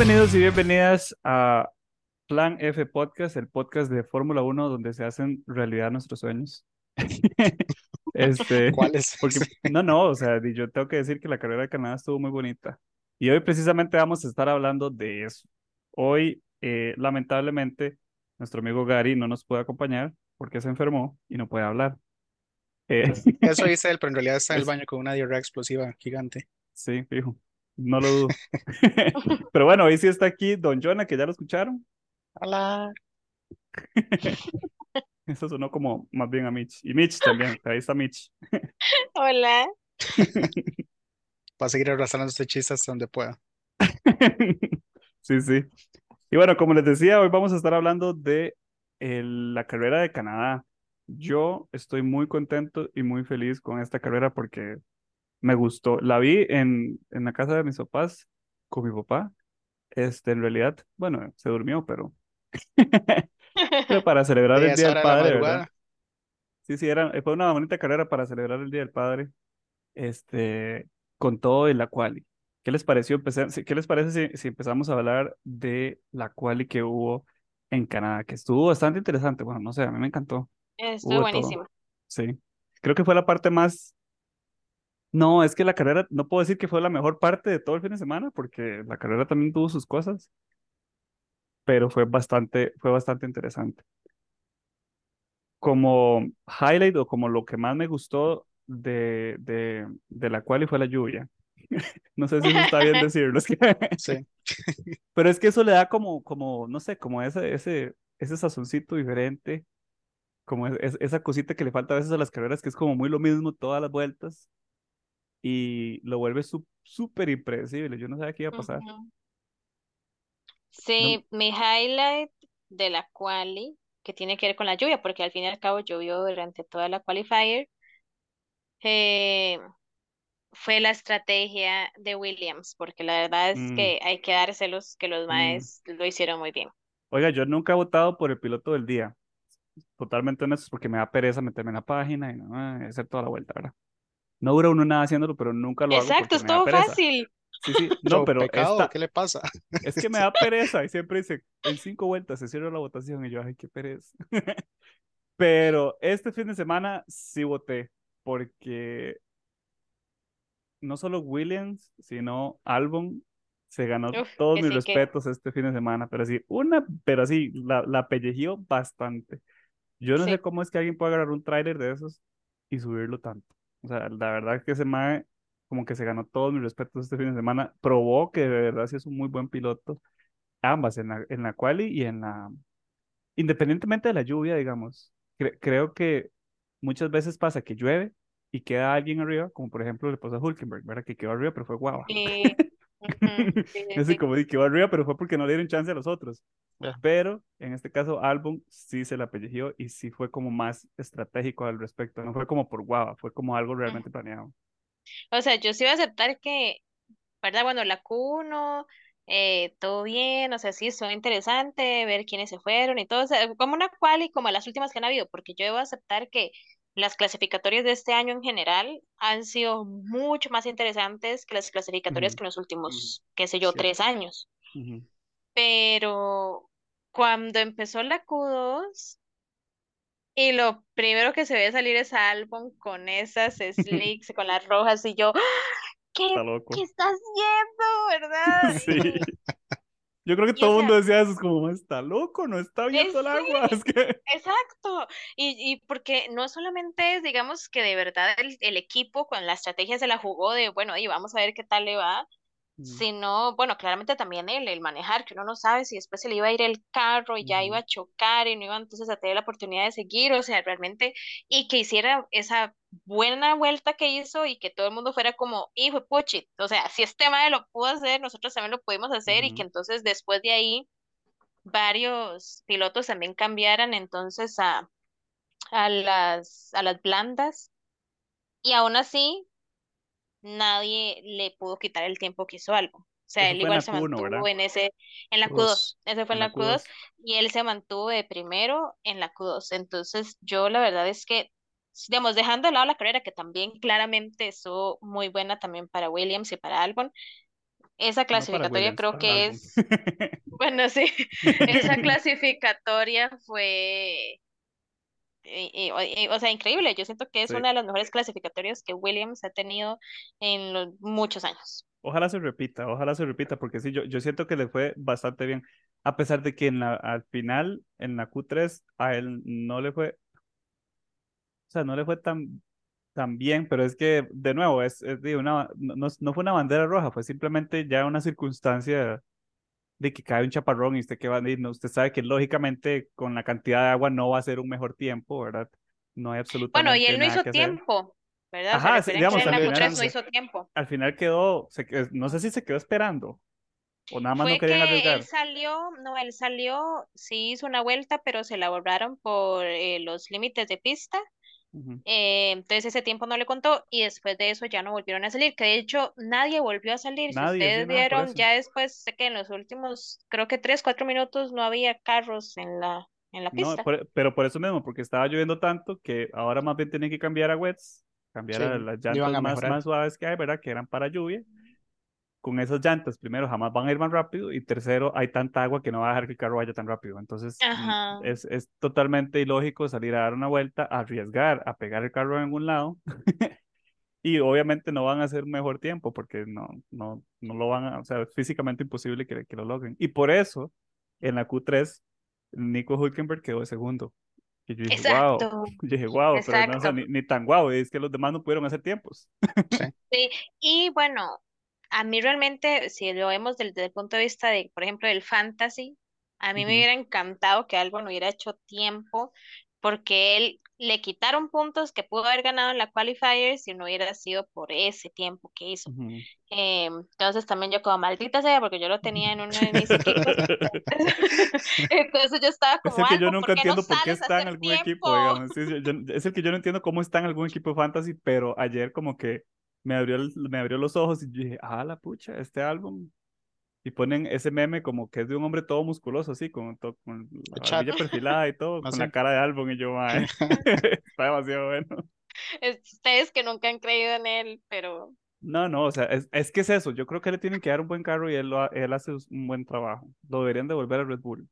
Bienvenidos y bienvenidas a Plan F Podcast, el podcast de Fórmula 1 donde se hacen realidad nuestros sueños. Este, ¿Cuáles? porque, no, no, o sea, yo tengo que decir que la carrera de Canadá estuvo muy bonita. Y hoy precisamente vamos a estar hablando de eso. Hoy, eh, lamentablemente, nuestro amigo Gary no nos puede acompañar porque se enfermó y no puede hablar. Eh, Eso dice él, pero en realidad está en el baño con una diarrea explosiva gigante. sí, fijo, no lo dudo. Pero bueno, hoy sí está aquí Don Jonah, que ya lo escucharon. Hola. Eso sonó como más bien a Mitch. Y Mitch también, ahí está Mitch. Hola. Va a seguir arrastrando este chiste hasta donde pueda. Sí, sí. Y bueno, como les decía, hoy vamos a estar hablando de el- la carrera de Canadá. Yo estoy muy contento y muy feliz con esta carrera porque me gustó. La vi en, en la casa de mis papás con mi papá. Este, en realidad, bueno, se durmió, pero, pero para celebrar el Día del Padre. Sí, sí, era, fue una bonita carrera para celebrar el Día del Padre, este, con todo y la quali. ¿Qué les pareció empezar, qué les parece si, si empezamos a hablar de la quali que hubo en Canadá, que estuvo bastante interesante? Bueno, no sé, a mí me encantó. Estuvo buenísimo. Sí. Creo que fue la parte más, no, es que la carrera, no puedo decir que fue la mejor parte de todo el fin de semana, porque la carrera también tuvo sus cosas, pero fue bastante, fue bastante interesante. como highlight o como lo que más me gustó de, de, de la quali fue la lluvia. No sé si eso está bien decirlo, es que- Sí. pero es que eso le da como, como, no sé, como ese, ese, ese sazoncito diferente, como es- esa cosita que le falta a veces a las carreras, que es como muy lo mismo todas las vueltas y lo vuelve su- súper impredecible. Yo no sabía qué iba a pasar. Sí, mi highlight de la quali, que tiene que ver con la lluvia, porque al fin y al cabo llovió durante toda la qualifier, eh, fue la estrategia de Williams, porque la verdad es mm, que hay que dárselos que los mm. maes lo hicieron muy bien. Oiga, yo nunca he votado por el piloto del día. Totalmente honesto, porque me da pereza meterme en la página y no, eh, hacer toda la vuelta, ¿verdad? No dura uno nada haciéndolo, pero nunca lo hago Exacto, me da estuvo pereza. fácil. Sí, sí, no, pero pecado, esta, ¿qué le pasa? es que me da pereza y siempre dice, en cinco vueltas se cierra la votación y yo, ay, qué pereza. Pero este fin de semana sí voté, porque no solo Williams, sino Albon se ganó Uf, todos que mis sí que. respetos este fin de semana, pero sí, una, pero sí, la, la pellejió bastante. Yo no sé Sí. cómo es que alguien puede agarrar un tráiler de esos y subirlo tanto. O sea, la verdad que ese mae como que se ganó todos mis respetos este fin de semana. Probó que de verdad sí es un muy buen piloto. Ambas, en la, en la quali y en la... Independientemente de la lluvia, digamos. Cre- creo que muchas veces pasa que llueve y queda alguien arriba, como por ejemplo le pasó a Hulkenberg, ¿verdad? Que quedó arriba, pero fue guava. Sí, sí, sí, Así sí. como di, quedó arriba, pero fue porque no le dieron chance a los otros. Pero en este caso, Albon sí se la pellejió y sí fue como más estratégico al respecto. No fue como por guava, fue como algo realmente planeado. O sea, yo sí voy a aceptar que ¿verdad? Bueno, la Q1, eh, todo bien, o sea, sí, estuvo interesante ver quiénes se fueron y todo, o sea, como una quali como las últimas que han habido, porque yo debo aceptar que las clasificatorias de este año en general han sido mucho más interesantes que las clasificatorias que en los últimos, qué sé yo, tres años. Pero cuando empezó la Q2 y lo primero que se ve salir es a Albon con esas slicks, con las rojas, y yo, ¿qué, Está qué está haciendo, verdad? Sí. Y, Yo creo que todo el mundo sea, decía eso, es como, está loco, no está eh, viendo el agua. sí, Es que... exacto. Y, y porque no solamente es, digamos, que de verdad el, el equipo con la estrategia se la jugó de, bueno, y vamos a ver qué tal le va, Sino, bueno, claramente también el, el manejar, que uno no sabe si después se le iba a ir el carro y ya iba a chocar y no iba entonces a tener la oportunidad de seguir, o sea, realmente, y que hiciera esa buena vuelta que hizo y que todo el mundo fuera como, hijo puchi, o sea, si este mae lo pudo hacer, nosotros también lo pudimos hacer y que entonces después de ahí varios pilotos también cambiaran entonces a, a las, a las blandas. Y aún así nadie le pudo quitar el tiempo que hizo algo. O sea, Eso él igual se Q1, mantuvo ¿verdad? en ese, en la Q2. Q2, ese fue En en la la Q2 Q2. y él se mantuvo de primero en la Q2. Entonces, yo la verdad es que, digamos, dejando de lado la carrera, que también claramente estuvo muy buena también para Williams y para Albon, esa clasificatoria creo que es, bueno, sí, esa clasificatoria fue, eh, eh, o sea, increíble. Yo siento que es Sí. una de las mejores clasificatorias que Williams ha tenido en los muchos años. Ojalá se repita, ojalá se repita, porque sí, yo, yo siento que le fue bastante bien, a pesar de que en la, al final, en la Q3, a él no le fue, o sea, no le fue tan, tan bien, pero es que, de nuevo, es, es una, no- no fue una bandera roja, fue simplemente ya una circunstancia de que cae un chaparrón y usted que va a no, usted sabe que lógicamente con la cantidad de agua no va a ser un mejor tiempo, ¿verdad? No hay Bueno, y absolutamente él no hizo que hacer. tiempo, ¿verdad? Ajá, sí, digamos, él al Q3 no hizo tiempo. al final quedó, se no sé si se quedó esperando o nada más no Fue querían que él arriesgar. salió, no, él salió, sí hizo una vuelta, pero se la borraron por eh, los límites de pista. Eh, entonces ese tiempo no le contó y después de eso ya no volvieron a salir, que de hecho nadie volvió a salir. Si Nadie, ustedes vieron, ya después, sé que en los últimos, creo que tres, cuatro minutos no había carros en la, en la No, pista. por- pero por eso mismo, porque estaba lloviendo tanto que ahora más bien tienen que cambiar a wets, cambiar Sí, a las llantas a más, más suaves que hay, ¿verdad? Que eran para lluvia. Con esas llantas, primero, jamás van a ir más rápido y tercero, hay tanta agua que no va a dejar que el carro vaya tan rápido. Entonces, mm, es, es totalmente ilógico salir a dar una vuelta, arriesgar, a pegar el carro en algún lado y obviamente no van a hacer un mejor tiempo porque no, no, no lo van a, o sea, es físicamente imposible que, que lo logren. Y por eso, en la Q3, Nico Hülkenberg quedó de segundo. Y yo dije, wow, Exacto, yo dije, wow, pero no, o sea, ni, ni tan guau, es que los demás no pudieron hacer tiempos. Sí. Sí, y bueno, a mí realmente, si lo vemos desde el punto de vista de, por ejemplo, del fantasy, a mí me Ujú. hubiera encantado que Albon hubiera hecho tiempo, porque él le quitaron puntos que pudo haber ganado en la qualifier si no hubiera sido por ese tiempo que hizo. Ujú. Eh, entonces también yo como maldita sea, porque yo lo tenía en uno de mis equipos, entonces yo estaba Es como el que yo nunca ¿por qué no entiendo por qué está en algún equipo, tiempo? digamos. Sí, sí, yo- es el que yo no entiendo cómo está en algún equipo de fantasy, pero ayer como que me abrió, el- me abrió los ojos y yo dije, ah, la pucha, este álbum. Y ponen ese meme como que es de un hombre todo musculoso, así, con, to- con la barbilla perfilada y todo, con la cara de álbum. Y yo, mae, está demasiado bueno. Es- Ustedes que nunca han creído en él, pero No, no, o sea, es, es que es eso. Yo creo que le tienen que dar un buen carro y él, lo él hace un buen trabajo. Lo deberían devolver a Red Bull.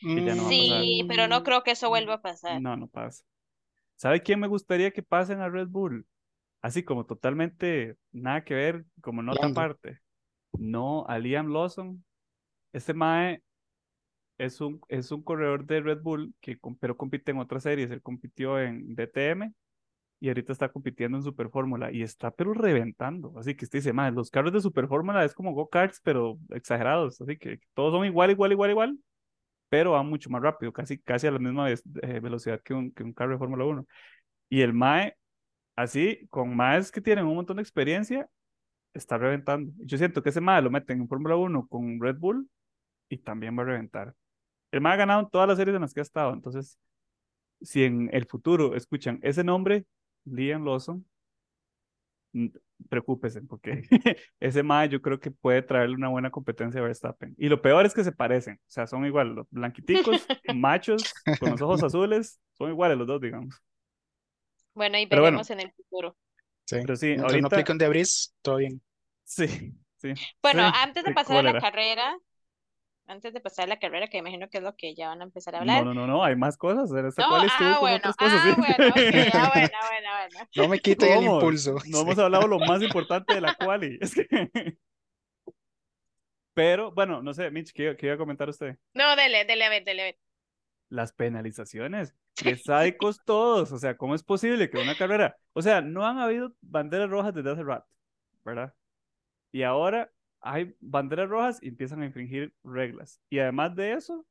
No sí, pero no creo que eso vuelva a pasar. No, no pasa. ¿Sabe quién me gustaría que pasen a Red Bull? Así como totalmente nada que ver, como nota Lando. aparte. No, a Liam Lawson. Este Mae es un, es un corredor de Red Bull, que, pero compite en otras series. Él compitió en DTM y ahorita está compitiendo en Super Fórmula y está pero reventando. Así que usted dice, Mae, los carros de Super Fórmula es como go-karts, pero exagerados. Así que todos son igual, igual, igual, igual, pero van mucho más rápido, casi, casi a la misma vez- eh, velocidad que un, que un carro de Fórmula 1. Y el Mae, así, con Maes que tienen un montón de experiencia, está reventando. Yo siento que ese Mae lo meten en Fórmula 1 con Red Bull y también va a reventar. El Mae ha ganado en todas las series en las que ha estado, entonces, si en el futuro escuchan ese nombre, Liam Lawson, preocúpese, porque ese Mae yo creo que puede traerle una buena competencia a Verstappen. Y lo peor es que se parecen, o sea, son igual, los blanquiticos, machos, con los ojos azules, son iguales los dos, digamos. Bueno, y Pero bueno. veremos en el futuro. Sí. Pero sí, Mientras no ahorita, aplique un debris, todo bien. sí, sí. Bueno, sí, antes de pasar a la carrera, antes de pasar a la carrera, que imagino que es lo que ya van a empezar a No, hablar. no, no, no, hay más cosas. Esta No, cual ah, con bueno, otras cosas, ah, sí. bueno, ah, bueno, bueno, bueno. No me quiten el impulso. No Sí. hemos hablado lo más importante de la quali. Es que... Pero, bueno, no sé, Mitch, ¿qué, iba- qué iba a comentar usted? No, dele, dele, a ver, dele, a ver. Las penalizaciones. Qué sádicos todos. O sea, ¿cómo es posible que una carrera... O sea, no han habido banderas rojas desde hace rato, ¿verdad? Y ahora hay banderas rojas y empiezan a infringir reglas. Y además de eso,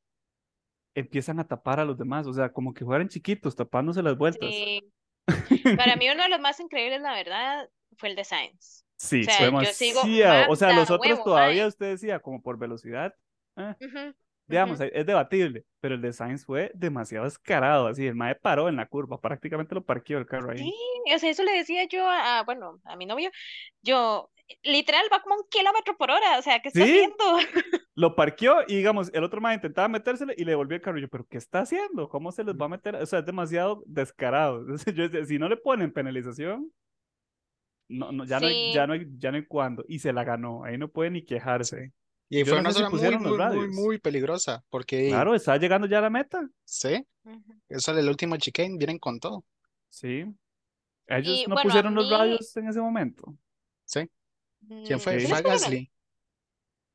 empiezan a tapar a los demás. O sea, como que fueran chiquitos, tapándose las vueltas. Sí. Para mí uno de los más increíbles, la verdad, fue el de Sainz. Sí, O sea, fue yo sigo demasiado. O sea, los otros huevo, todavía mae. usted decía, como por velocidad, eh, Ujú, digamos, es debatible, pero el de Sainz fue demasiado descarado, así, el mae paró en la curva, prácticamente lo parqueó el carro ahí. Sí, o sea, eso le decía yo a, bueno, a mi novio, yo, literal, va como un kilómetro por hora, o sea, ¿qué está ¿Sí? haciendo? Lo parqueó y, digamos, el otro mae intentaba metérsele y le devolvió el carro. Yo, ¿pero qué está haciendo? ¿Cómo se les va a meter? O sea, es demasiado descarado. Entonces, yo decía, si no le ponen penalización, no, no, ya no hay, ya no hay, ya no hay cuándo. Y se la ganó. Ahí no puede ni quejarse. Y Yo fue no una zona muy, pusieron los muy, muy, muy peligrosa, porque, Claro, está llegando ya a la meta. sí, eso es el último chicane, vienen con todo, Sí. Ellos Y no bueno, pusieron los radios en ese momento. ¿sí? ¿Quién mm, fue? Sí. ¿sí Fue? Gasly.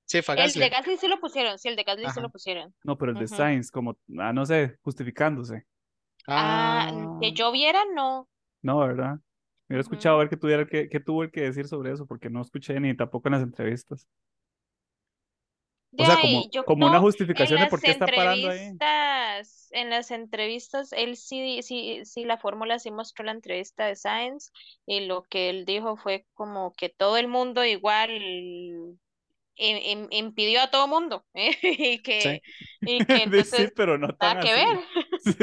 Sí, fue El de Gasly. Gasly sí lo pusieron, sí, el de Gasly sí Ajá. lo pusieron. No, pero el de Ujú. Sainz, como, ah, no sé, justificándose. Ah, Ah, que yo viera, no. No, ¿verdad? Me hubiera escuchado a ver qué tuviera que, qué tuvo el que decir sobre eso, porque no escuché ni tampoco en las entrevistas. De O sea, ahí, como, yo como una no, justificación de por qué está parando ahí. en las entrevistas, él sí, sí, sí, la fórmula sí mostró la entrevista de Science y lo que él dijo fue como que todo el mundo igual im- im- impidió a todo mundo ¿eh? y sí. que, y que De sí, entonces pero no tan que ver. así. Sí.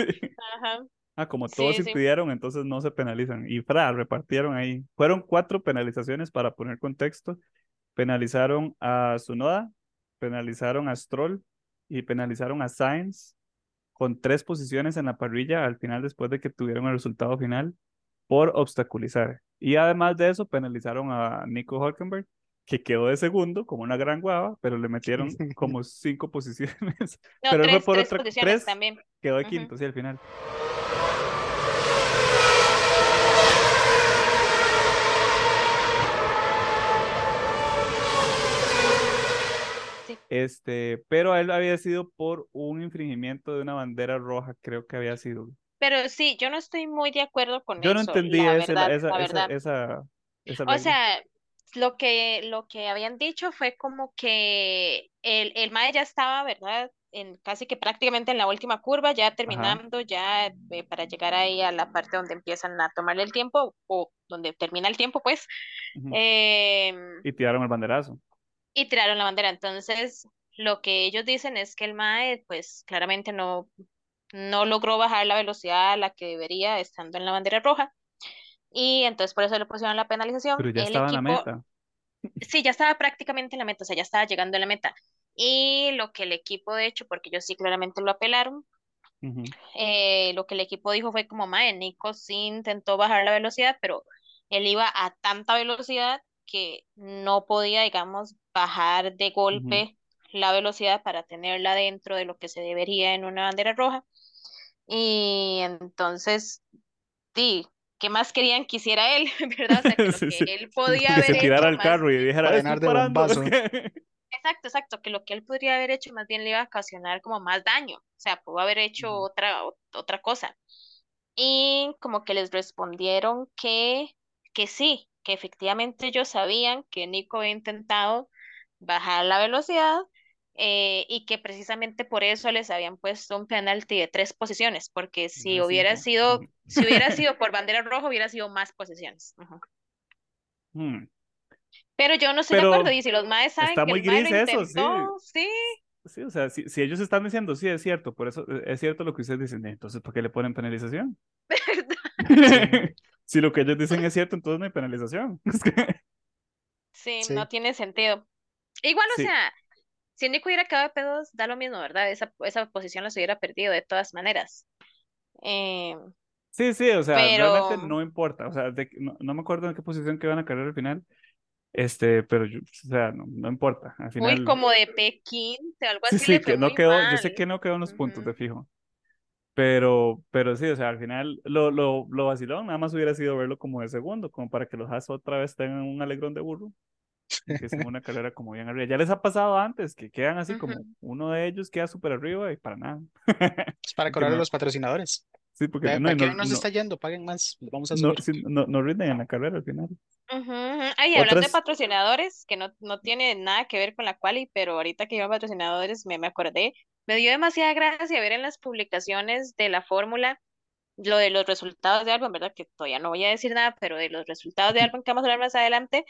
Ajá. Ah, como todos Sí, sí. impidieron, entonces no se penalizan. Y fra, repartieron ahí. Fueron cuatro penalizaciones para poner contexto. Penalizaron a Sunoda, penalizaron a Stroll y penalizaron a Sainz con tres posiciones en la parrilla al final después de que tuvieron el resultado final por obstaculizar. Y además de eso, penalizaron a Nico Hülkenberg, que quedó de segundo como una gran guava, pero le metieron como cinco posiciones. No, Pero él fue tres, por tres otra, posiciones tres, también. quedó de Ujú. quinto, sí, al final. Sí. Este, pero él había sido por un infringimiento de una bandera roja, creo que había sido. Pero sí, yo no estoy muy de acuerdo con Yo no eso, entendí la ese, la- verdad, esa, esa, esa, esa O sea, lo que, lo que habían dicho fue como que el, el MAE ya estaba, ¿verdad? En casi que prácticamente en la última curva, ya Ajá. terminando, ya eh, para llegar ahí a la parte donde empiezan a tomarle el tiempo, o donde termina el tiempo, pues, ujú. em, Y tiraron el banderazo. Y tiraron la bandera. Entonces, lo que ellos dicen es que el MAE, pues, claramente no, no logró bajar la velocidad a la que debería estando en la bandera roja. Y entonces por eso le pusieron la penalización. Pero ya El estaba en la equipo, meta. sí, ya estaba prácticamente en la meta, o sea, ya estaba llegando a la meta. Y lo que el equipo, de hecho, porque ellos sí claramente lo apelaron, Ujú. eh, lo que el equipo dijo fue como, mae, Nico sí intentó bajar la velocidad, pero él iba a tanta velocidad que no podía, digamos, bajar de golpe la velocidad para tenerla dentro de lo que se debería en una bandera roja. Y entonces, sí, ¿qué más querían que hiciera él? ¿Verdad? O sea, que lo Sí, que sí. él podía Que haber se tirara hecho al carro y estoy de bombazo. que-". exacto, exacto, que lo que él podría haber hecho más bien le iba a ocasionar como más daño, o sea, pudo haber hecho otra, ot- otra cosa. Y como que les respondieron que, que sí, que efectivamente ellos sabían que Nico había intentado bajar la velocidad eh, y que precisamente por eso les habían puesto un penalti de tres posiciones, porque si hubiera sido, si hubiera sido por bandera roja, hubiera sido más posiciones. Ujú. Mm. Pero yo no estoy de acuerdo, y si los maes saben está que muy el mae lo gris eso, sí. sí, Sí, o sea, si, si ellos están diciendo, sí, es cierto, por eso eh, es cierto lo que ustedes dicen, entonces, ¿por qué le ponen penalización? Si lo que ellos dicen es cierto, entonces no hay penalización. Sí. no tiene sentido. Igual, o Sí, sea, si Nico hubiera quedado de pedos, da lo mismo, ¿verdad? Esa, esa posición la hubiera perdido de todas maneras. Eh, sí, sí, o sea, realmente pero no importa, o sea, de que- no, no me acuerdo en qué posición quedó en la carrera al final, este, pero, yo- o sea, no, no importa, al muy final, como de P15, algo sí, así sí, le fue que no muy quedó, yo sé mal. que no quedó en los puntos, de fijo, pero, pero sí, o sea, al final, lo, lo, lo vacilón nada más hubiera sido verlo como de segundo, como para que los Haas otra vez tengan un alegrón de burro. Empiecen una carrera como bien arriba. Ya les ha pasado antes que quedan así como Ujú. uno de ellos queda súper arriba y para nada. Es para cobrar a no, los patrocinadores. sí, porque no, ve y que no, nos no, está yendo, paguen más, vamos a no, subir. sí, no, no rinden en la carrera al final. Ujú, ujú. Ay, hablando de Otras, patrocinadores, que no, no tiene nada que ver con la quali, pero ahorita que llevan patrocinadores me, me acordé, me dio demasiada gracia ver en las publicaciones de la fórmula lo de los resultados de Albon, ¿verdad? Que todavía no voy a decir nada, pero de los resultados de Albon que vamos a hablar más adelante,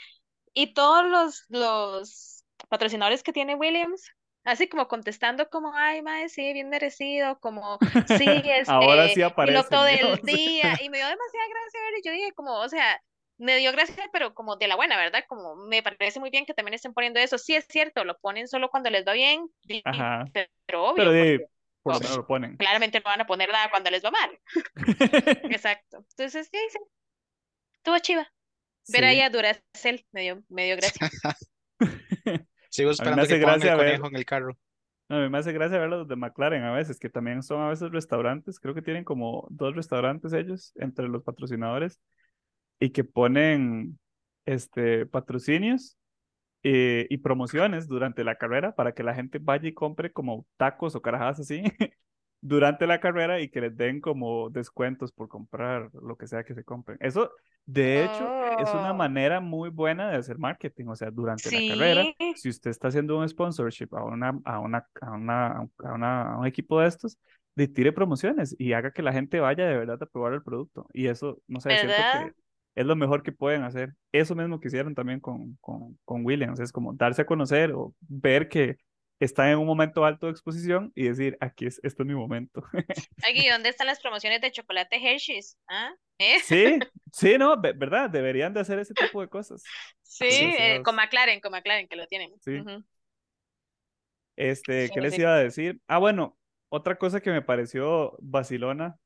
y todos los, los patrocinadores que tiene Williams, así como contestando como, ay, mae, sí, bien merecido, como, sí, ahora este, sí piloto aparecen, del día, y me dio demasiada gracia ver, y yo dije como, o sea, me dio gracia, pero como de la buena, ¿verdad? Como me parece muy bien que también estén poniendo eso, sí es cierto, lo ponen solo cuando les va bien, Ajá, pero obvio, pero de, por lo ponen. claramente no van a poner nada cuando les va mal, exacto, entonces, sí, sí, estuvo chiva. Ver ahí Sí. a Duracell me dio, me dio gracia. Sigo A mí me esperando hace que pongan el gracia ver, conejo en el carro. no, a mí me hace gracia ver los de McLaren a veces, que también son a veces restaurantes, creo que tienen como dos restaurantes ellos entre los patrocinadores y que ponen este patrocinios eh, y promociones durante la carrera para que la gente vaya y compre como tacos o carajadas así durante la carrera y que les den como descuentos por comprar lo que sea que se compren. Eso, de hecho, es una Oh, manera muy buena de hacer marketing. O sea, durante la carrera, sí, si usted está haciendo un sponsorship a una, a una, a una, a una- a un equipo de estos, le tire promociones y haga que la gente vaya de verdad a probar el producto. Y eso, no sé, siento que es lo mejor que pueden hacer. Eso mismo que hicieron también con, con, con Williams, es como darse a conocer o ver que está en un momento alto de exposición y decir, aquí es, esto es mi momento. Aquí, ¿dónde están las promociones de chocolate Hershey's? ¿Ah? ¿Eh? Sí, sí, no, ve- verdad, deberían de hacer ese tipo de cosas. Sí, eh, con McLaren, con McLaren que lo tienen. Sí. Este, Sí, ¿qué les sí. iba a decir? Ah, bueno, otra cosa que me pareció vacilona,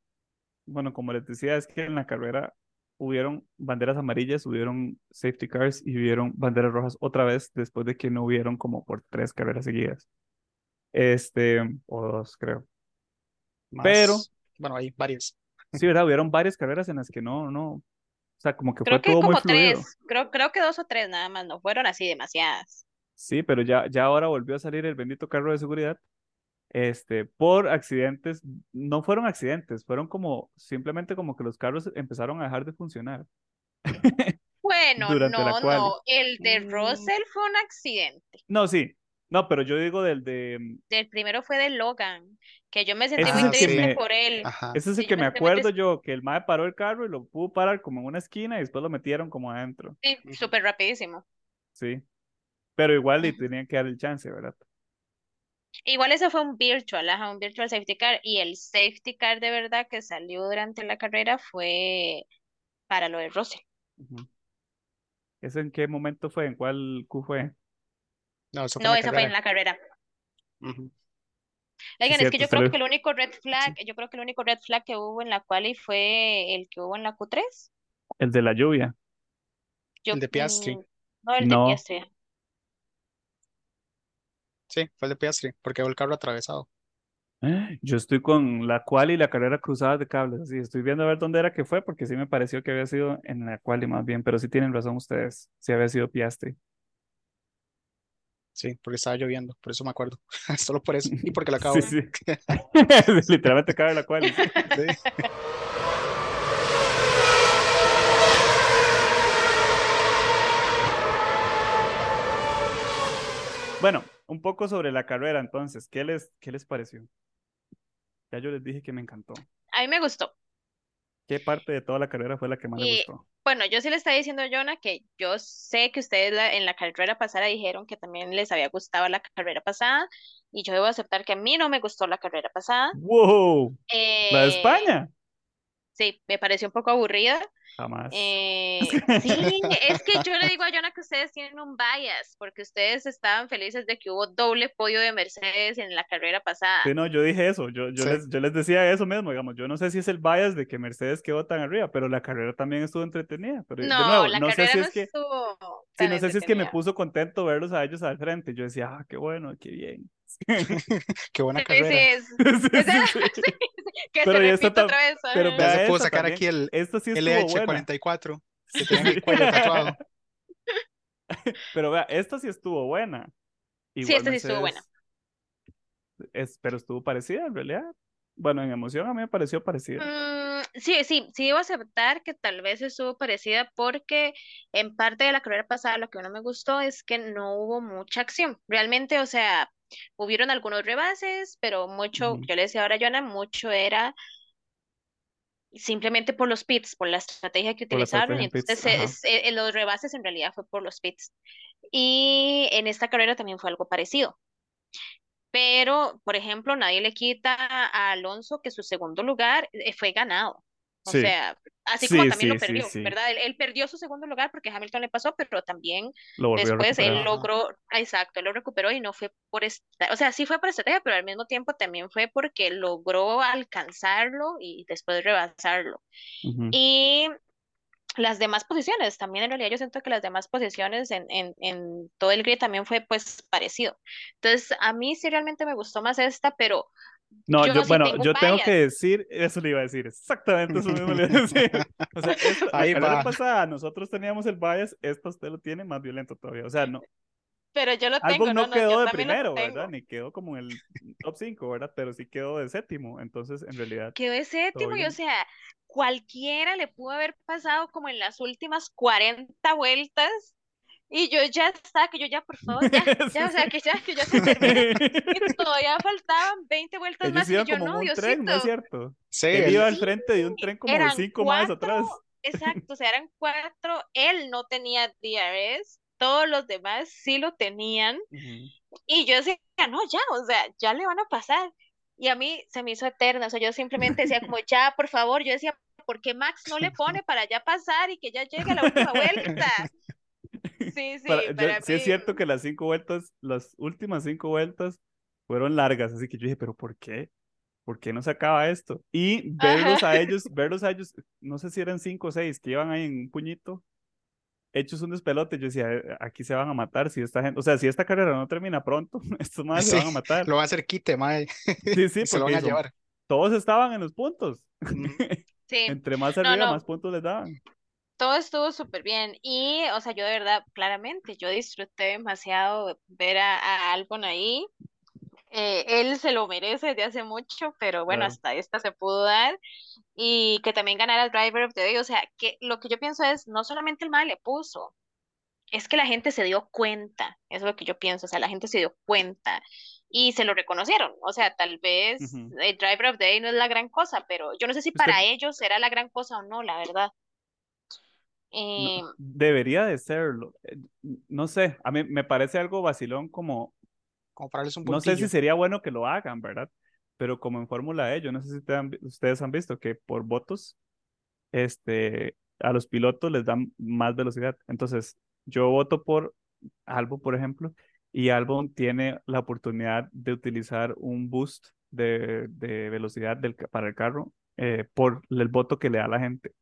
bueno, como les decía, es que en la carrera hubieron banderas amarillas, hubieron safety cars y hubieron banderas rojas otra vez después de que no hubieron como por tres carreras seguidas. Este, o dos, creo. Pero, bueno, hay varias. sí, ¿verdad? Hubieron varias carreras en las que no, no, o sea, como que fue Creo que todo muy como fluido. tres, creo, creo que dos o tres nada más, no fueron así demasiadas. Sí, pero ya, ya ahora volvió a salir el bendito carro de seguridad. Este, por accidentes, no fueron accidentes, fueron como simplemente como que los carros empezaron a dejar de funcionar Bueno, no, no, el de Mm, Russell fue un accidente. No, sí, no, pero yo digo del de, mm, El primero fue de Logan, que yo me sentí muy sí. triste por él. Ajá. ese es el Sí, que me muy acuerdo yo, que el mae paró el carro y lo pudo parar como en una esquina y después lo metieron como adentro, Sí, súper rapidísimo. sí, pero igual le tenían que dar el chance, ¿verdad? Igual ese fue un virtual, ajá, un virtual safety car. Y el safety car de verdad que salió durante la carrera fue para lo de Russell. ¿Ese en qué momento fue? ¿En cuál Q fue? No, eso fue en No, la esa fue en carrera. la carrera. Sí, Oigan, es que yo creo que el único red Sí. flag, yo creo que el único red flag que hubo en la quali fue el que hubo en la Q3. El de la lluvia. Yo, El de Piastri. mm, no, el de. Piastri. Sí, fue el de Piastri, porque fue el carro atravesado. Yo estoy con la quali y la carrera cruzadas de cables, así, estoy viendo a ver dónde era que fue, porque sí me pareció que había sido en la quali más bien, pero sí tienen razón ustedes, sí había sido Piastri. Sí, porque estaba lloviendo, por eso me acuerdo. Solo por eso. Y porque lo acabo Sí, de sí. Literalmente cabe la sí. Sí. Bueno, un poco sobre la carrera entonces, ¿qué les, qué les pareció? Ya yo les dije que me encantó. A mí me gustó. ¿Qué parte de toda la carrera fue la que más Y gustó? bueno, yo sí le estaba diciendo a Jonah que yo sé que ustedes la- en la carrera pasada dijeron que también les había gustado la carrera pasada y yo debo aceptar que a mí no me gustó la carrera pasada. ¡Wow! ¿La de Eh, España? Sí, me pareció un poco aburrida. Jamás. Eh, sí, es que yo le digo a Jonah que ustedes tienen un bias porque ustedes estaban felices de que hubo doble podio de Mercedes en la carrera pasada. Sí, no, yo dije eso, yo, yo, Sí. les, yo les decía eso mismo, digamos, yo no sé si es el bias de que Mercedes quedó tan arriba, pero la carrera también estuvo entretenida, pero de No, nuevo, la no sé carrera si no es que, estuvo sí, no sé si es que me puso contento verlos a ellos al frente, yo decía, ah, qué bueno, qué bien. Qué buena Sí, carrera. es, Sí, es- sí, sí. que Pero se otra vez. pero vea Ya se pudo sacar también, aquí el esta sí estuvo buena, LH44 que tiene en el cuello tatuado. pero vea, esta sí estuvo buena. Sí, esta sí estuvo buena. Es, pero estuvo parecida en realidad. Bueno, en emoción a mí me pareció parecida. Mm, sí, sí, sí debo aceptar que tal vez estuvo parecida porque en parte de la carrera pasada lo que no me gustó es que no hubo mucha acción. Realmente, o sea, hubieron algunos rebases, pero mucho, yo le decía ahora a Joana, mucho era simplemente por los pits, por la estrategia que Por utilizaron, y entonces es- eh, los rebases en realidad fue por los pits. Y en esta carrera también fue algo parecido. Pero, por ejemplo, nadie le quita a Alonso que su segundo lugar eh, fue ganado. O Sí. sea, así como Sí, también lo sí, sí, perdió. ¿verdad? Él, él perdió su segundo lugar porque Hamilton le pasó, pero también Lo después él logró, exacto, él lo recuperó y no fue por esta, o sea, sí fue por estrategia, pero al mismo tiempo también fue porque logró alcanzarlo y después rebasarlo. Ujú. Y las demás posiciones, también en realidad yo siento que las demás posiciones en, en, en todo el grid también fue pues parecido. Entonces, a mí sí realmente me gustó más esta, pero No, yo yo, sí bueno, tengo yo tengo que decir, eso le iba a decir, exactamente eso mismo le iba a decir. O sea, esta- la Ahí va. pasada nosotros teníamos el bias, esta usted lo tiene más violento todavía. O sea, no, Pero yo lo tengo, no no, no, quedó de primero. ¿verdad? Ni quedó como en el top 5, ¿verdad? Pero sí quedó de séptimo. Entonces, en realidad, Quedó de séptimo y o sea, cualquiera le pudo haber pasado como en las últimas 40 vueltas y yo ya estaba, que yo ya, por favor, ya, ya, o sea, que ya, que ya se termine. Y todavía faltaban 20 vueltas Ellos más y iban yo, como en no, un tren, ¿no es Diosito. cierto? Sí, Él iba al frente de un tren como de eran cinco más atrás. exacto, o sea, eran cuatro, él no tenía DRS, todos los demás sí lo tenían. Y yo decía, no, ya, o sea, ya le van a pasar. Y a mí se me hizo eterna, o sea, yo simplemente decía como, ya, por favor, yo decía, ¿por qué Max no le pone para ya pasar y que ya llegue a la última vuelta? Sí, sí, Para- yo- sí es cierto que las cinco vueltas, las últimas cinco vueltas fueron largas, así que yo dije, pero ¿por qué? ¿Por qué no se acaba esto? Y verlos Ajá. a ellos, verlos a ellos, no sé si eran cinco o seis, que iban ahí en un puñito, hechos un despelote, yo decía, "Eh, aquí se van a matar, si esta gente, o sea, si esta carrera no termina pronto, estos más se van a matar. lo va a hacer quite, mae, Sí, sí, se lo van a son- llevar. todos estaban en los puntos. Sí, Entre más no, arriba, no, más puntos les daban. Todo estuvo súper bien. Y, o sea, yo de verdad, claramente, yo disfruté demasiado ver a, a Albon ahí. Eh, él se lo merece desde hace mucho, pero bueno, Claro. hasta esta se pudo dar. Y que también ganara el Driver of the Day. O sea, que lo que yo pienso es, no solamente el mal le puso, es que la gente se dio cuenta. Eso es lo que yo pienso. O sea, la gente se dio cuenta y se lo reconocieron. O sea, tal vez el Driver of the Day no es la gran cosa, pero yo no sé si para ellos era la gran cosa o no, la verdad. No, Eh, debería de serlo. Eh, No sé, a mí me parece algo vacilón como un no sé si sería bueno que lo hagan, ¿verdad? Pero como en Fórmula E, yo no sé si te han vi- ustedes han visto que por votos, este, a los pilotos les dan más velocidad. Entonces, yo voto por Albon, por ejemplo, y Albon tiene la oportunidad de utilizar un boost de, de velocidad del, para el carro eh, por el voto que le da la gente.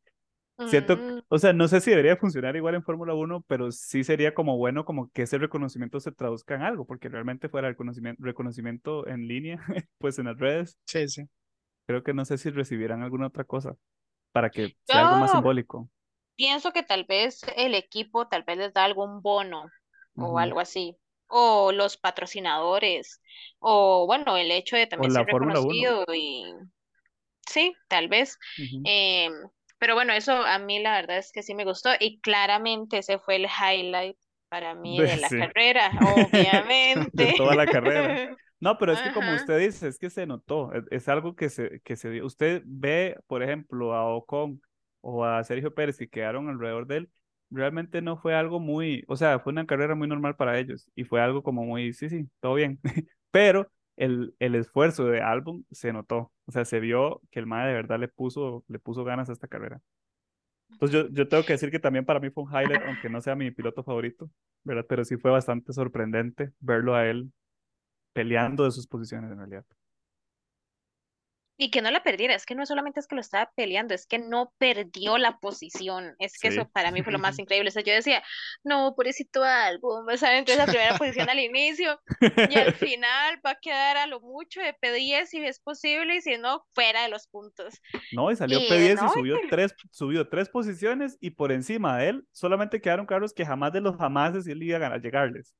Siento, mm, o sea, no sé si debería funcionar igual en Fórmula 1, pero sí sería como bueno como que ese reconocimiento se traduzca en algo, porque realmente fuera el reconocimiento, reconocimiento en línea, pues en las redes, Sí, sí. creo que no sé si recibirán alguna otra cosa para que sea algo más simbólico. pienso que tal vez el equipo tal vez les da algún bono o algo así. O los patrocinadores, o bueno, el hecho de O también la ser Fórmula 1. reconocido y sí, tal vez. Pero bueno, eso a mí la verdad es que sí me gustó y claramente ese fue el highlight para mí De- la sí. carrera, obviamente. De toda la carrera. No, pero es que como Ajá. usted dice, es que se notó, es, es algo que se, que se dio. Usted ve, por ejemplo, a Ocon o a Sergio Pérez que quedaron alrededor de él, realmente no fue algo muy, o sea, fue una carrera muy normal para ellos y fue algo como muy, sí, sí, todo bien. Pero el, el esfuerzo de Albon se notó, o sea, se vio que el MAE de verdad le puso, le puso ganas a esta carrera. Entonces yo, yo tengo que decir que también para mí fue un highlight, aunque no sea mi piloto favorito, ¿verdad? Pero sí fue bastante sorprendente verlo a él peleando de sus posiciones en realidad. Y que no la perdiera, es que no solamente es que lo estaba peleando, es que no perdió la posición. Es que Sí. eso para mí fue lo más increíble. O sea, yo decía, no, pobrecito álbum, va a estar entre esa primera posición al inicio y al final va a quedar a lo mucho de P10 si es posible y si no, fuera de los puntos. No, y salió Y P10 y subió tres, subió tres posiciones y por encima de él solamente quedaron carros que jamás de los jamases él iba a ganar- llegarles.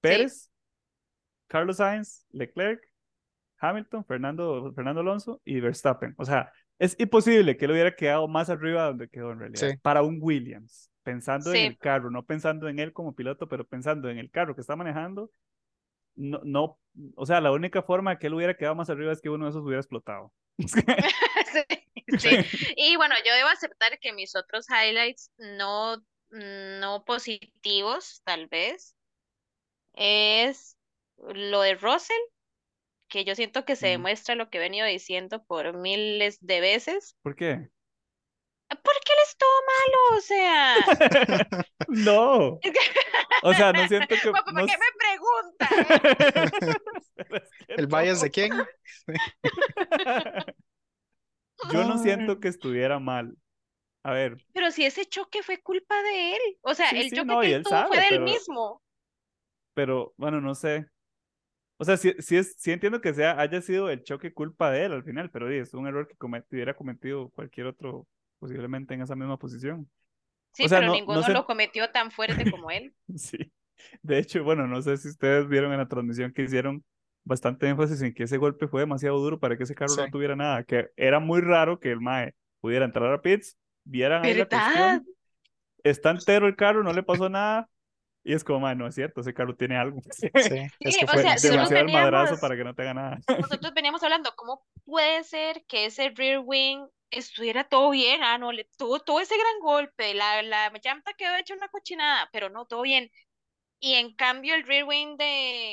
Pérez, Carlos Sainz, Leclerc, Hamilton, Fernando, Fernando Alonso y Verstappen. O sea, es imposible que él hubiera quedado más arriba de donde quedó en realidad. Sí. Para un Williams, pensando Sí. en el carro, no pensando en él como piloto, pero pensando en el carro que está manejando, no, no, o sea, la única forma de que él hubiera quedado más arriba es que uno de esos hubiera explotado. Sí, sí. Y bueno, yo debo aceptar que mis otros highlights no, no positivos, tal vez, es lo de Russell, que yo siento que se Mm. demuestra lo que he venido diciendo por miles de veces. ¿Por qué? Porque él es todo malo, o sea. No. O sea, no siento que. ¿Para no qué me pregunta? Que ¿El bias de quién? Yo no Ah. siento que estuviera mal. a ver, Pero si ese choque fue culpa de él. O sea, sí, el sí, choque no, que él fue del pero, mismo. pero bueno, no sé. O sea, sí, sí, es, sí entiendo que sea, haya sido el choque culpa de él al final, pero sí, es un error que comet- hubiera cometido cualquier otro, posiblemente en esa misma posición. O Sí, sea, pero no, no ninguno lo cometió tan fuerte como él. sí. De hecho, bueno, no sé si ustedes vieron en la transmisión que hicieron bastante énfasis en que ese golpe fue demasiado duro para que ese carro Sí, no tuviera nada, que era muy raro que el mae pudiera entrar a pits, vieran ahí la ¿Verdad? cuestión, está entero el carro, no le pasó nada, y es como, mae, no es cierto, ese carro tiene algo. sí, es que o fue sea, demasiado el madrazo veníamos, para que no te haga nada. nosotros veníamos hablando, ¿cómo puede ser que ese rear wing estuviera todo bien? Ah, no, le tuvo todo ese gran golpe, la, la llanta quedó hecha una cochinada, pero no, todo bien. Y en cambio el rear wing de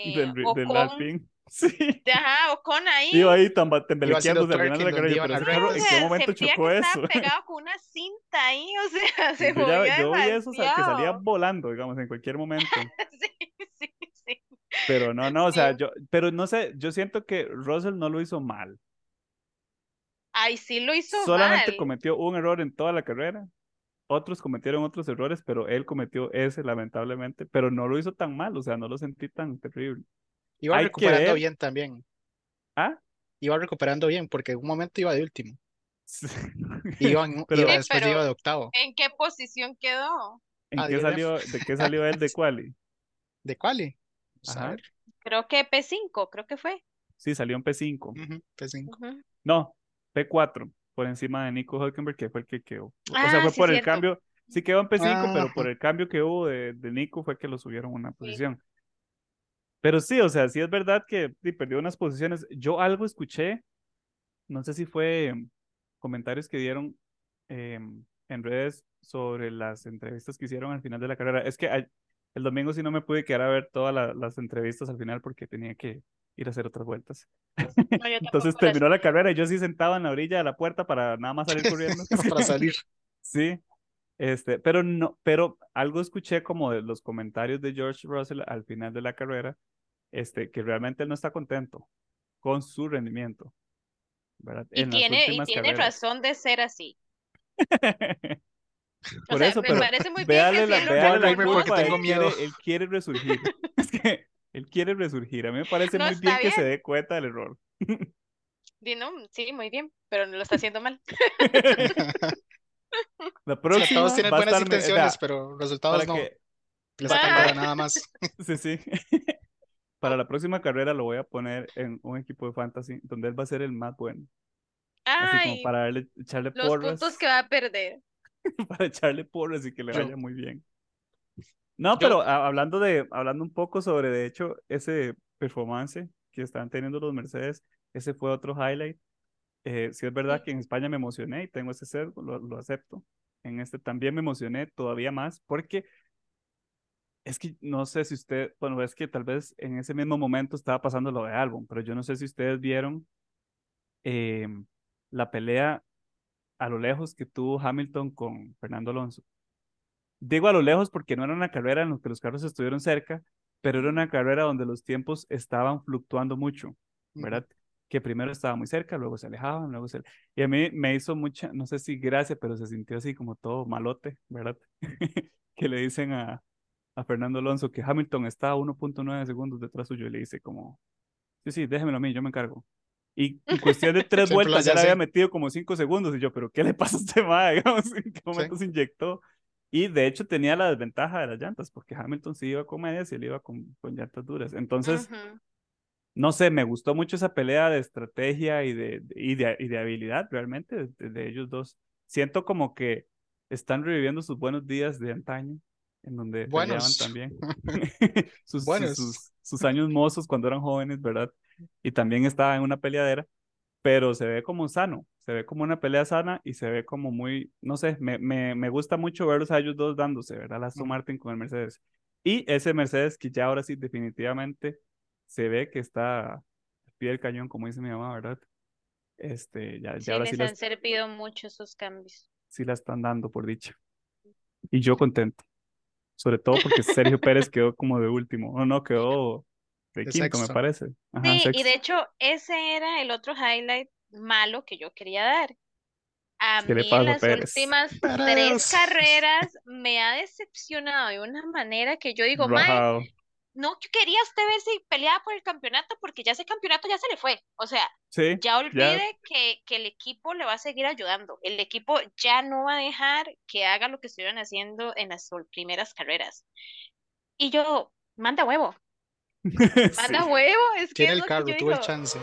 del, ri- del Ocon, Alpine. Sí. de, ajá, Ocon ahí, Iba ahí tembelequeándose al final de la carrera. Pero carro, o ¿en qué momento chocó que eso? estaba pegado con una cinta ahí, o sea, se Yo, ya, movía yo vi eso, o sea, que salía volando, digamos, en cualquier momento. Sí, sí, sí. Pero no, no, o sea, Sí. yo, pero no sé, yo siento que Russell no lo hizo mal. Ay, sí lo hizo Solamente mal. cometió un error en toda la carrera. Otros cometieron otros errores, pero él cometió ese, lamentablemente. Pero no lo hizo tan mal, o sea, no lo sentí tan terrible. Iba Hay recuperando bien también. ¿Ah? Iba recuperando bien porque en un momento iba de último. Sí. Iba, en- Pero, iba después pero iba de octavo. ¿en qué posición quedó? ¿en Ah, qué salió, de qué salió él de quali? ¿De quali? A Ajá. ver. Creo que P5, creo que fue. Sí, salió en P5. Ujú, P5. Ujú. No, P4, por encima de Nico Hülkenberg, que fue el que quedó. O sea, Ah, fue sí, por el cierto. cambio. Sí quedó en P5, pero por Ajá. el cambio que hubo de, de Nico fue que lo subieron una Sí. Pero sí, o sea, sí es verdad que sí, perdió unas posiciones. Yo algo escuché, no sé si fue comentarios que dieron em, en redes sobre las entrevistas que hicieron al final de la carrera. Es que a- el domingo sí no me pude quedar a ver todas la- las entrevistas al final porque tenía que ir a hacer otras vueltas. No, Entonces terminó la carrera y yo sí sentaba en la orilla de la puerta para nada más salir corriendo. Para salir. Sí, este, pero no, pero algo escuché como de los comentarios de George Russell al final de la carrera, este, que realmente él no está contento con su rendimiento, ¿verdad? Y En tiene, y tiene carreras. razón de ser así. O Por sea, eso, me pero parece muy bien que la, si él la porque tengo miedo. quiere, él quiere resurgir. Es que él quiere resurgir. A mí me parece No muy bien que se dé cuenta del error. No, sí, muy bien, pero no lo está haciendo mal. La O sea, próxima todos tienen buenas estar, intenciones, vea, pero resultados no. que, Le para sacan que- para nada más. Sí, sí. Para la próxima carrera lo voy a poner en un equipo de fantasy donde él va a ser el más bueno. Así como Ay, para darle, echarle los porras, puntos que va a perder. para echarle porras y que le Yo- vaya muy bien. No, Yo- pero a- hablando de, hablando un poco sobre, de hecho, ese performance que están teniendo los Mercedes, ese fue otro highlight. Eh, sí es verdad que en España me emocioné y tengo ese sesgo, lo, lo acepto. En este también me emocioné todavía más porque es que no sé si usted, bueno, es que tal vez en ese mismo momento estaba pasando lo de álbum, pero yo no sé si ustedes vieron eh, la pelea a lo lejos que tuvo Hamilton con Fernando Alonso. Digo a lo lejos porque no era una carrera en la que los carros estuvieron cerca, pero era una carrera donde los tiempos estaban fluctuando mucho, ¿verdad? Que primero estaba muy cerca, luego se alejaban, luego se... Y a mí me hizo mucha, no sé si gracia, pero se sintió así como todo malote, ¿verdad? que le dicen a, a Fernando Alonso que Hamilton está a 1.9 segundos detrás suyo y le dice como, sí, sí, déjemelo a mí, yo me encargo. Y en cuestión de tres vueltas ya le había metido como cinco segundos y yo, pero ¿qué le pasa a este? Digamos, ¿En qué momento se inyectó? Y de hecho tenía la desventaja de las llantas, porque Hamilton sí iba con medias y él iba con, con llantas duras. Entonces, Ujú. no sé, me gustó mucho esa pelea de estrategia y de, y de, y de habilidad realmente de, de ellos dos. Siento como que están reviviendo sus buenos días de antaño, en donde peleaban también. sus, sus, sus, sus años mozos cuando eran jóvenes, ¿verdad? Y también estaba en una peleadera, pero se ve como sano, se ve como una pelea sana y se ve como muy, no sé, me, me, me gusta mucho verlos a ellos dos dándose, ¿verdad? La Aston. Martin con el Mercedes. Y ese Mercedes que ya ahora sí definitivamente se ve que está al pie del cañón, como dice mi mamá, ¿verdad? Este, ya, ya Sí, ahora sí les la, han servido mucho esos cambios. sí la están dando, por dicha. Y yo contento. Sobre todo porque Sergio Pérez quedó como de último. O no, quedó de De quinto, me parece. Ajá, Sí, y de hecho ese era el otro highlight malo que yo quería dar. A ¿Qué le mí en las Pérez? últimas tres carreras me ha decepcionado de una manera que yo digo, mae. No quería usted ver si peleaba por el campeonato porque ya ese campeonato ya se le fue. O sea, Sí, ya ya, olvide que, que el equipo le va a seguir ayudando. El equipo ya no va a dejar que haga lo que estuvieron haciendo en las primeras carreras. Y yo, manda huevo, manda sí. huevo, es que Tiene es el carro, yo tuvo el chance.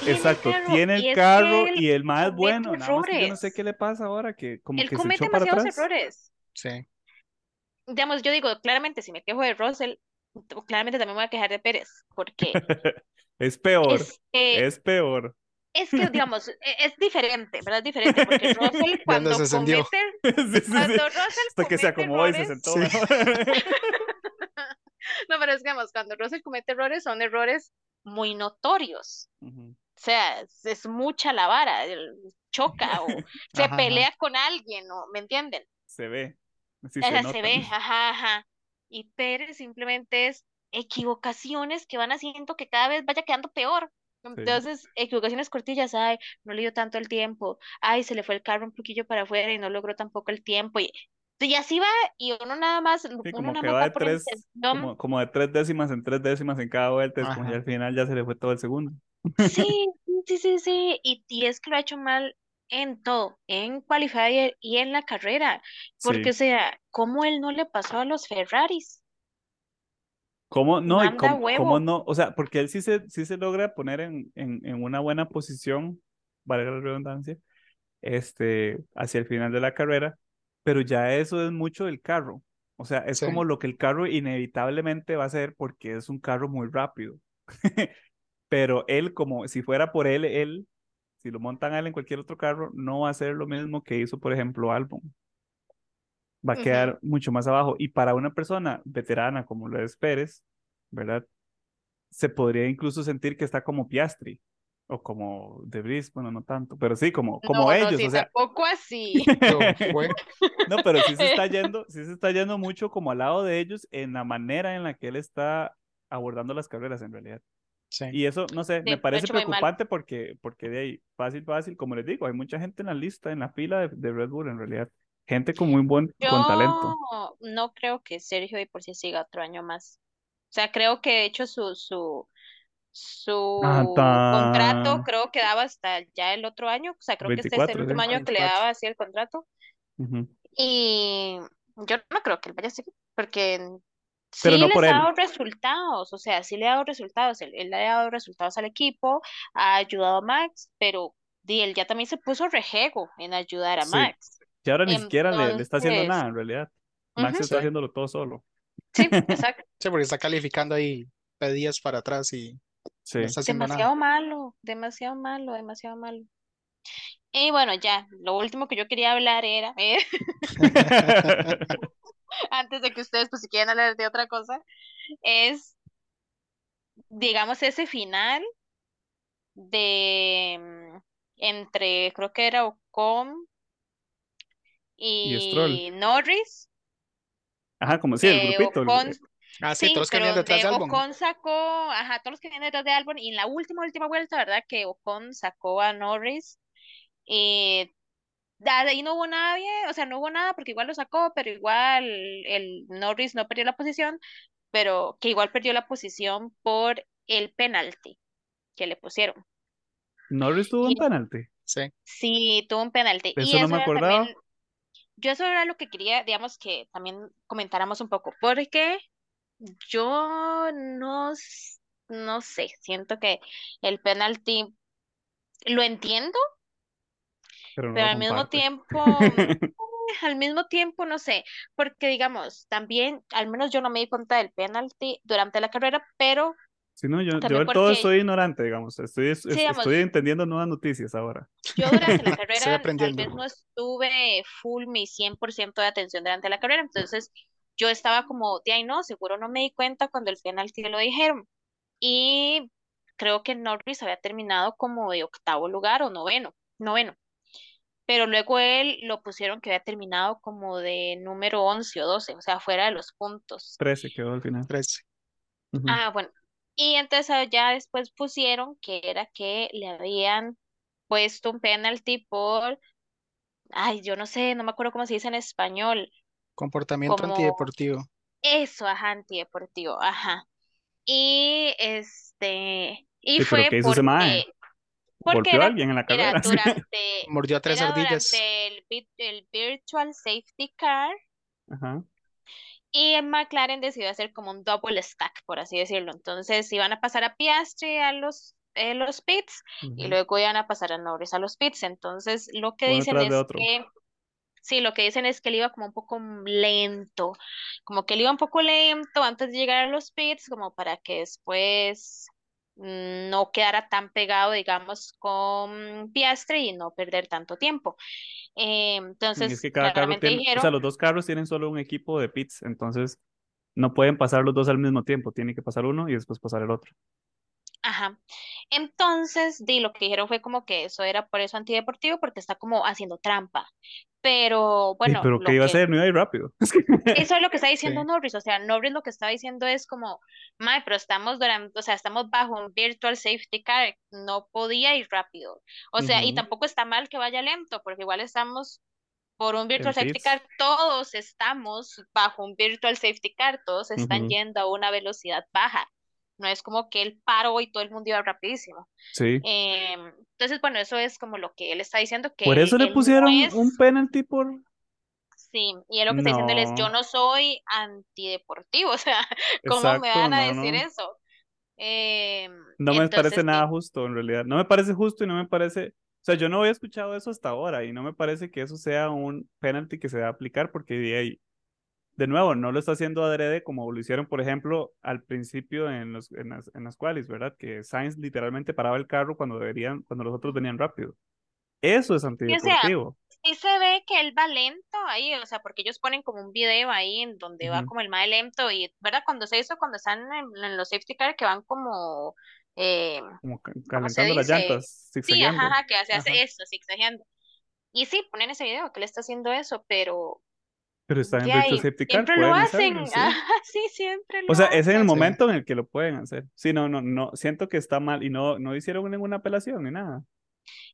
Tiene Exacto, carro, tiene y el es carro él y el más es bueno, nada más que yo no sé errores. qué le pasa ahora, que como Él que se comete echó para demasiados atrás. errores. Sí. Digamos, yo digo, claramente, si me quejo de Russell, claramente también me voy a quejar de Pérez, porque Es peor, es que, es peor. es que, digamos, e- es diferente, ¿verdad? Es diferente, porque Russell cuando se comete, Sí, sí, sí. cuando Russell Hasta que se comete acomodó y se errores, sentó Sí. no, pero es que, digamos, cuando Russell comete errores, son errores muy notorios. Ujú. O sea, es, es mucha la vara, choca o se Ajá, ajá. pelea con alguien, ¿no? ¿Me entienden? Se ve, sí O se sea, nota. se ve, ajá, ajá. Y Pérez simplemente es equivocaciones que van haciendo que cada vez vaya quedando peor. Entonces, equivocaciones cortillas, ay, no le dio tanto el tiempo, ay, se le fue el carro un poquillo para afuera y no logró tampoco el tiempo. Y, y así va, y uno nada más, Sí, uno como nada que va de tres, como, como de tres décimas en tres décimas en cada vuelta, es como ya al final ya se le fue todo el segundo. Sí, sí, sí, sí, y, y es que lo ha hecho mal en todo, en qualifier y en la carrera, porque, Sí. o sea, ¿cómo él no le pasó a los Ferraris? ¿Cómo no? Manda cómo, cómo huevo. no, o sea, porque él sí se, sí se logra poner en, en, en una buena posición, valga la redundancia, este, hacia el final de la carrera, pero ya eso es mucho del carro. O sea, es Sí. como lo que el carro inevitablemente va a hacer porque es un carro muy rápido. Pero él, como si fuera por él, él, si lo montan a él en cualquier otro carro, no va a hacer lo mismo que hizo, por ejemplo, Albon. Va a quedar mucho más abajo. Y para una persona veterana como lo es Pérez, ¿verdad? Se podría incluso sentir que está como Piastri o como De Vries, bueno, no tanto, pero sí, como, como No, no, ellos, sí, o sea, tampoco así. No, pero sí se está yendo, sí se está yendo mucho como al lado de ellos en la manera en la que él está abordando las carreras en realidad. Sí. Y eso, no sé, Sí, me parece preocupante porque, porque de ahí, fácil, fácil, como les digo, hay mucha gente en la lista, en la fila de, de Red Bull en realidad. Gente con muy buen, con talento. Yo no creo que Sergio de por sí siga otro año más. O sea, creo que de hecho su, su, su contrato creo que daba hasta ya el otro año. O sea, creo que este es el 24, último sí. año que le 24. daba así el contrato. Ujú. Y yo no creo que él vaya a seguir, porque Pero sí no les por ha él. dado resultados, o sea, sí le ha dado resultados, él, él le ha dado resultados al equipo, ha ayudado a Max, pero di, él ya también se puso rejego en ayudar a Sí. Max. Y ahora ni siquiera le, le está haciendo nada en realidad. Max está Sí. haciéndolo todo solo. sí, exacto. Sí, porque está calificando ahí pedías para atrás y no Sí. está haciendo nada. Demasiado malo, demasiado malo, demasiado malo. Y bueno, ya, lo último que yo quería hablar era, eh, antes de que ustedes pues si quieren hablar de otra cosa, es, digamos, ese final de mm, entre, creo que era Ocon Y Norris, Ajá, como sí, el que grupito. el- Ocon, Ah, sí, sí, todos que venían detrás de Albon. Ocon sacó, ajá, todos los que vienen detrás de Albon, y en la última, última vuelta, ¿verdad? Que Ocon sacó a Norris, y de ahí no hubo nada bien, o sea, no hubo nada porque igual lo sacó, pero igual el Norris no perdió la posición, pero que igual perdió la posición por el penalti que le pusieron. Norris tuvo un penalti. Sí. sí, tuvo un penalti. Eso Y no eso me era acordaba. también, yo eso era lo que quería, digamos, que también comentáramos un poco, porque yo no, no sé, siento que el penalti lo entiendo, Pero no pero al mismo tiempo, eh, al mismo tiempo, no sé, porque digamos, también, al menos yo no me di cuenta del penalti durante la carrera, pero Sí, no, yo, yo del todo porque, estoy ignorante, digamos. Estoy, es- sí, digamos, estoy entendiendo nuevas noticias ahora. yo durante la carrera tal vez no estuve full mi 100% de atención durante la carrera, entonces yo estaba como, de ahí no, seguro no me di cuenta cuando el penalti lo dijeron. Y creo que Norris había terminado como de octavo lugar o noveno, noveno. Pero luego él lo pusieron que había terminado como de número 11 o 12, o sea, fuera de los puntos. 13 quedó al final. 13. Ujú. Ah, bueno. Y entonces ah, ya después pusieron que era que le habían puesto un penalti por, ay, yo no sé, no me acuerdo cómo se dice en español, Comportamiento como antideportivo. eso, ajá, antideportivo, ajá. Y este, y Sí, pero fue ¿qué hizo ese mae? porque, porque ¿Golpeó a era, alguien en la durante, Mordió a tres era ardillas. durante el, vi- el Virtual Safety Car Ajá. y McLaren decidió hacer como un double stack, por así decirlo. Entonces iban a pasar a Piastri a los, eh, los pits y luego iban a pasar a Norris a los pits. Entonces lo que Uno dicen es otro. que Sí, lo que dicen es que él iba como un poco lento, como que él iba un poco lento antes de llegar a los pits, como para que después no quedara tan pegado, digamos, con Piastri y no perder tanto tiempo. Eh, Y es entonces, que cada carro tiene, o sea, dijeron, los dos carros tienen solo un equipo de pits, entonces no pueden pasar los dos al mismo tiempo, tiene que pasar uno y después pasar el otro. ajá. Entonces, di, lo que dijeron fue como que eso era por eso antideportivo, porque está como haciendo trampa. Pero bueno, pero ¿qué iba a hacer? No iba a ir rápido. Eso es lo que está Sí. diciendo Norris, o sea, Norris lo que está diciendo es como, mae, pero estamos durante, o sea, estamos bajo un virtual safety car, no podía ir rápido. O sea, y tampoco está mal que vaya lento, porque igual estamos por un virtual safety pits. car, todos estamos bajo un virtual safety car, todos están yendo a una velocidad baja. No es como que él paró y todo el mundo iba rapidísimo. Sí. Em, entonces, bueno, eso es como lo que él está diciendo, Por que eso le no pusieron es un penalty por... Sí, y él lo que está diciéndole es, yo No, soy antideportivo, o sea, ¿cómo me van a no, decir eso? Em, No me parece nada justo en realidad. No me parece justo y no me parece... O sea, yo no había escuchado eso hasta ahora y no me parece que eso sea un penalty que se va a aplicar porque de ahí, de nuevo, no lo está haciendo adrede como lo hicieron, por ejemplo, al principio en los, en las, en las qualis, ¿verdad? Que Sainz literalmente paraba el carro cuando deberían, cuando los otros venían rápido. Eso es y o sea, antideportivo. sí se ve que él va lento ahí, o sea, porque ellos ponen como un video ahí en donde va como el más lento y, ¿verdad? Cuando se hizo, cuando están en, en los safety car que van como, eh, Como ca- ¿cómo se calentando las llantas, Sí, ajá, que se hace Ajá. eso, zigzagueando. Y sí, ponen ese video que él está haciendo eso, pero Pero está en Car, siempre lo hacen, hacerlo, sí. siempre O lo sea, es en el hacen. Sí. momento en el que lo pueden hacer. Sí, no, no, no, siento que está mal y no, no hicieron ninguna apelación ni nada.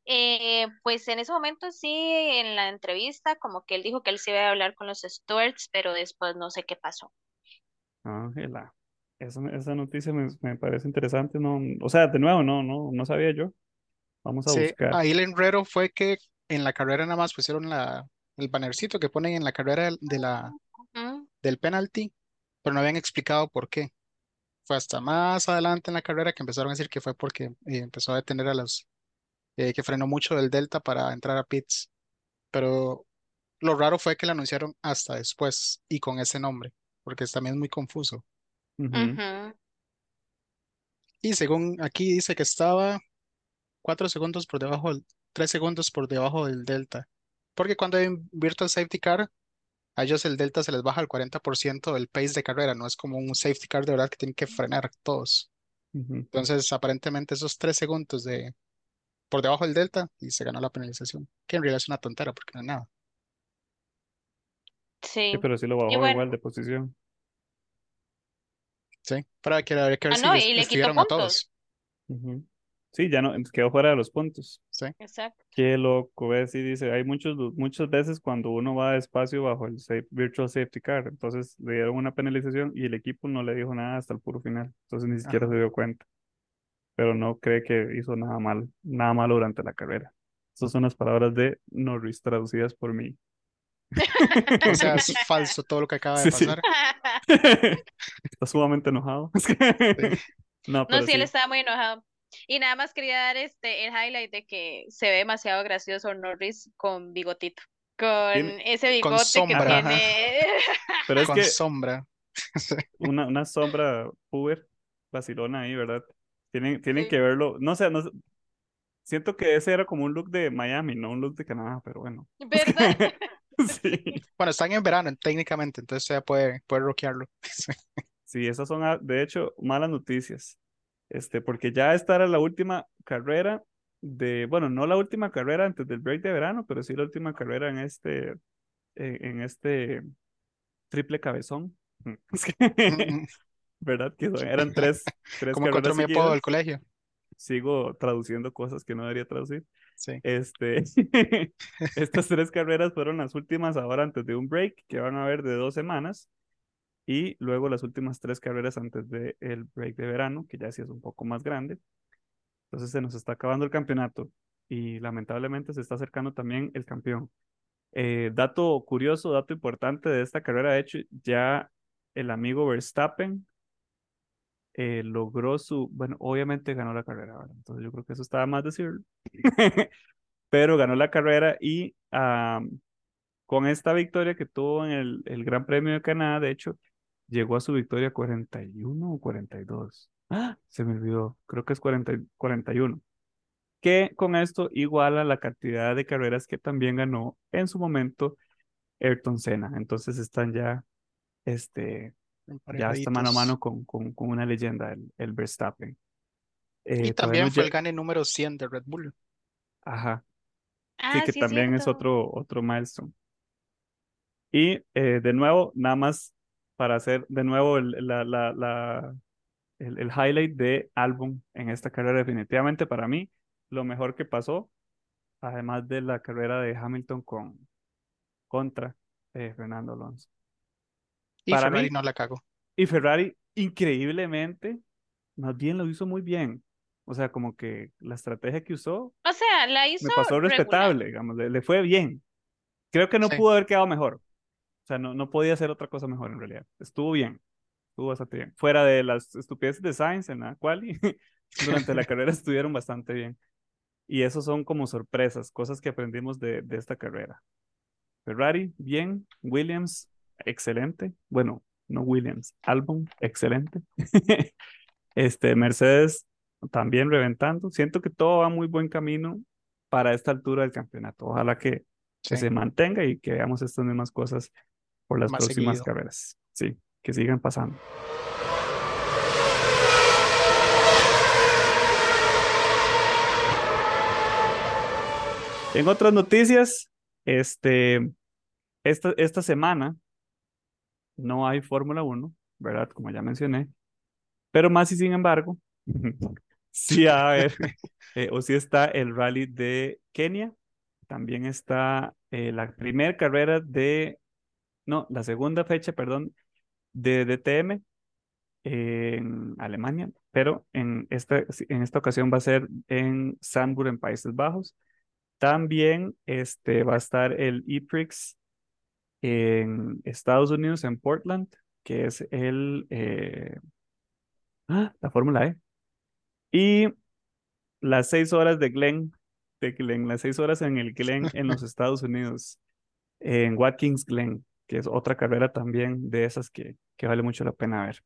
Eh, pues en ese momento sí, en la entrevista, como que él dijo que él se iba a hablar con los stewards, pero después no sé qué pasó. Ángela, esa, esa noticia me, me parece interesante, no, o sea, de nuevo, no, no, no sabía yo. Vamos a Sí, buscar. ahí el enredo fue que en la carrera nada más pusieron la, el bannercito que ponen en la carrera del- de la, Ujú. del penalty, pero no habían explicado por qué. Fue hasta más adelante en la carrera que empezaron a decir que fue porque eh, empezó a detener a los, eh, que frenó mucho del Delta para entrar a pits. Pero lo raro fue que lo anunciaron hasta después y con ese nombre, porque es también muy confuso. Y según aquí dice que estaba cuatro segundos por debajo, del- tres segundos por debajo del Delta. Porque cuando hay un Virtual Safety Car, a ellos el Delta se les baja al 40% del pace de carrera, no es como un Safety Car de verdad que tienen que frenar todos. Entonces, aparentemente esos tres segundos de por debajo del Delta y se ganó la penalización, que en realidad es una tontera porque no es nada. Sí, Sí. pero sí lo bajó bueno, igual de posición. ¿sí? Pero hay que, habría que ver ah, si no, les y le quitó estuvieron a todos. Sí, ya no, quedó fuera de los puntos. ¿Sí? Exacto. Qué loco, ves, y dice, hay muchos, muchas veces cuando uno va despacio bajo el safe- Virtual Safety Car, entonces le dieron una penalización y el equipo no le dijo nada hasta el puro final, entonces ni siquiera Ajá. se dio cuenta, pero no cree que hizo nada mal, nada malo durante la carrera. Esas son las palabras de Norris traducidas por mí. O sea, es falso todo lo que acaba Sí, de sí. pasar. Está sumamente enojado. Sí. No, No, pero sí, él sí. estaba muy enojado. Y nada más quería dar este el highlight de que se ve demasiado gracioso Norris con bigotito. Con Tiene- ese Con bigote que sombra, ajá. tiene. Pero es Con que sombra. Una, una sombra puber, vacilona ahí, ¿verdad? Tienen, tienen Sí. que verlo. No sé, no sé. Siento que ese era como un look de Miami, no un look de Canadá, pero bueno. ¿Verdad? Sí. Bueno, están en verano técnicamente, entonces ya puede, puede rockearlo. Sí. Sí, esas son, ah, de hecho, malas noticias. Este, porque ya esta era la última carrera de, bueno, no la última carrera antes del break de verano, pero sí la última carrera en este, en, en este triple cabezón. Mm, mm. ¿verdad? Que eran tres, tres Como carreras mi apodo del colegio. Sigo traduciendo cosas que no debería traducir. Sí. Este, estas tres carreras fueron las últimas ahora antes de un break que van a haber de dos semanas y luego las últimas tres carreras antes del break de verano, que ya sí es un poco más grande. Entonces se nos está acabando el campeonato y lamentablemente se está acercando también el campeón. Eh, dato curioso, dato importante de esta carrera, de hecho, ya el amigo Verstappen eh, logró su, bueno, obviamente ganó la carrera. Entonces yo creo que eso estaba más decirlo, pero ganó la carrera y am, con esta victoria que tuvo en el, el Gran Premio de Canadá, de hecho, llegó a su victoria 41 o 42. ¡Ah! Se me olvidó, creo que es 40, y- 41. Que con esto iguala la cantidad de carreras que también ganó en su momento Ayrton Senna. Entonces están ya, este, ya está mano a mano con, con, con una leyenda, el, el Verstappen. Y Eh, también fue el gane número 100 de Red Bull. Ajá, sí, Ah, que sí, también es otro, otro milestone. Y eh, de nuevo, nada más para hacer de nuevo el, la, la, la, el, el highlight de álbum en esta carrera, definitivamente para mí, lo mejor que pasó, además de la carrera de Hamilton con, contra eh, Fernando Alonso. Y Para Ferrari mí, no la cagó. y Ferrari, increíblemente, más bien lo hizo muy bien. O sea, como que la estrategia que usó O sea, la hizo me pasó respetable, digamos, le, le fue bien. Creo que no Sí. pudo haber quedado mejor. O sea, no, no podía hacer otra cosa mejor en realidad. Estuvo bien, estuvo bastante bien. Fuera de las estupideces de Sainz en la quali, durante la carrera estuvieron bastante bien. Y eso son como sorpresas, cosas que aprendimos de, de esta carrera. Ferrari, bien. Williams, excelente. Bueno, no Williams, Albon, excelente. Este, Mercedes también reventando. Siento que todo va muy buen camino para esta altura del campeonato. Ojalá que, que se mantenga y que veamos estas mismas cosas por las más próximas seguido. carreras. Sí, que sigan pasando. En otras noticias, este, esta, esta semana no hay Fórmula 1, ¿verdad? Como ya mencioné, pero más y sin embargo, sí a haber, eh, o sí está el rally de Kenia, también está eh, la primera carrera de, no, la segunda fecha, perdón, de DTM en Alemania, pero en esta, en esta ocasión va a ser en Zandvoort, en Países Bajos. También este, va a estar el E-Prix en Estados Unidos, en Portland, que es el, eh, ah, la Fórmula E. Y las seis horas de Glen, de Glen, las seis horas en el Glen en los Estados Unidos, en Watkins Glen, que es otra carrera también de esas que, vale mucho la pena ver.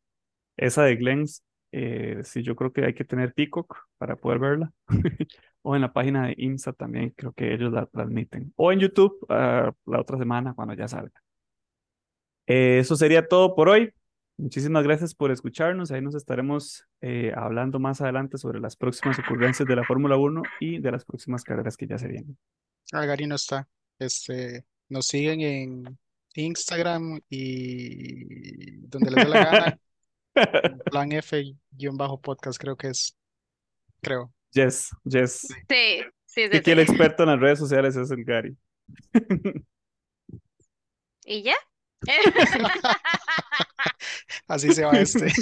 Esa de Glens, eh, sí, yo creo que hay que tener Peacock para poder verla. O en la página de IMSA también, creo que ellos la transmiten. O en YouTube ah, la otra semana cuando ya salga. Eh, eso sería todo por hoy. Muchísimas gracias por escucharnos. Ahí nos estaremos eh, hablando más adelante sobre las próximas ocurrencias de la Fórmula 1 y de las próximas carreras que ya se vienen. Ah, está. Este, nos siguen en Instagram y donde les dé la gana. Plan F-podcast creo que es. Creo. Yes, yes. Sí, sí, sí, aquí el sí. experto en las redes sociales es el Gary. ¿Y ya? Así se va este.